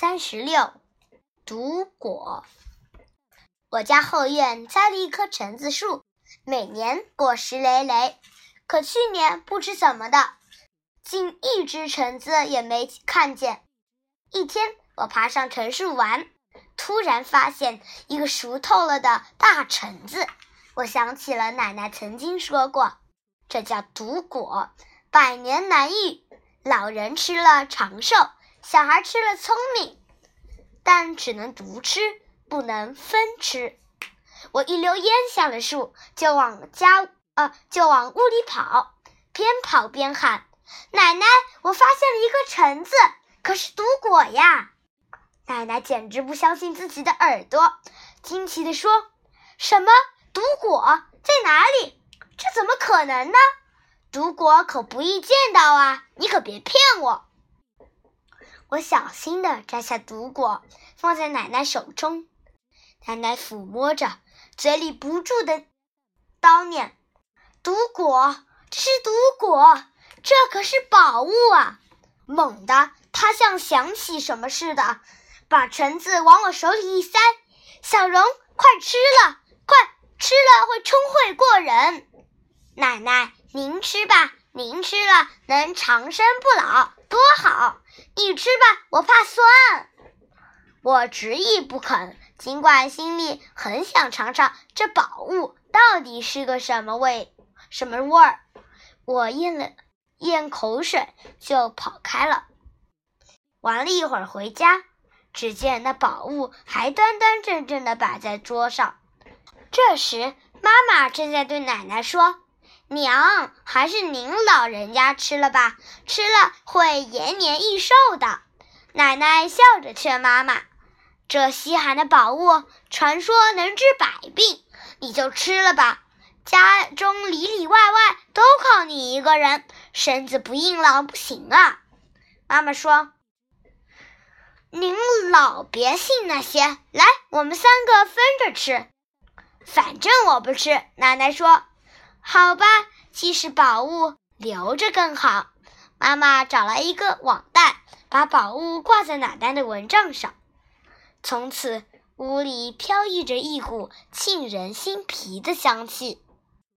三十六，毒果。我家后院栽了一棵橙子树，每年果实累累。可去年不知怎么的，竟一只橙子也没看见。一天，我爬上橙树玩，突然发现一个熟透了的大橙子。我想起了奶奶曾经说过，这叫毒果，百年难遇。老人吃了长寿，小孩吃了聪明，但只能独吃，不能分吃。我一溜烟下了树，就往家呃就往屋里跑，边跑边喊：“奶奶，我发现了一个橙子，可是毒果呀！”奶奶简直不相信自己的耳朵，惊奇地说：“什么毒果在哪里？这怎么可能呢？”毒果可不易见到啊！你可别骗我。我小心地摘下毒果，放在奶奶手中。奶奶抚摸着，嘴里不住地叨念：“毒果，这是毒果，这可是宝物啊！”猛地，她像想起什么似的，把橙子往我手里一塞：“小荣，快吃了，快吃了会聪慧过人。”奶奶。您吃吧，您吃了能长生不老，多好！你吃吧，我怕酸。我执意不肯，尽管心里很想尝尝这宝物到底是个什么味、什么味儿。我咽了咽口水，就跑开了。玩了一会儿回家，只见那宝物还端端正正的摆在桌上。这时，妈妈正在对奶奶说。娘，还是您老人家吃了吧，吃了会延年益寿的。奶奶笑着劝妈妈：“这稀罕的宝物，传说能治百病，你就吃了吧。家中里里外外都靠你一个人，身子不硬朗不行啊。”妈妈说：“您老别信那些，来，我们三个分着吃。反正我不吃。”奶奶说。好吧，既是宝物，留着更好。妈妈找来一个网袋，把宝物挂在奶奶的蚊帐上。从此，屋里飘溢着一股沁人心脾的香气。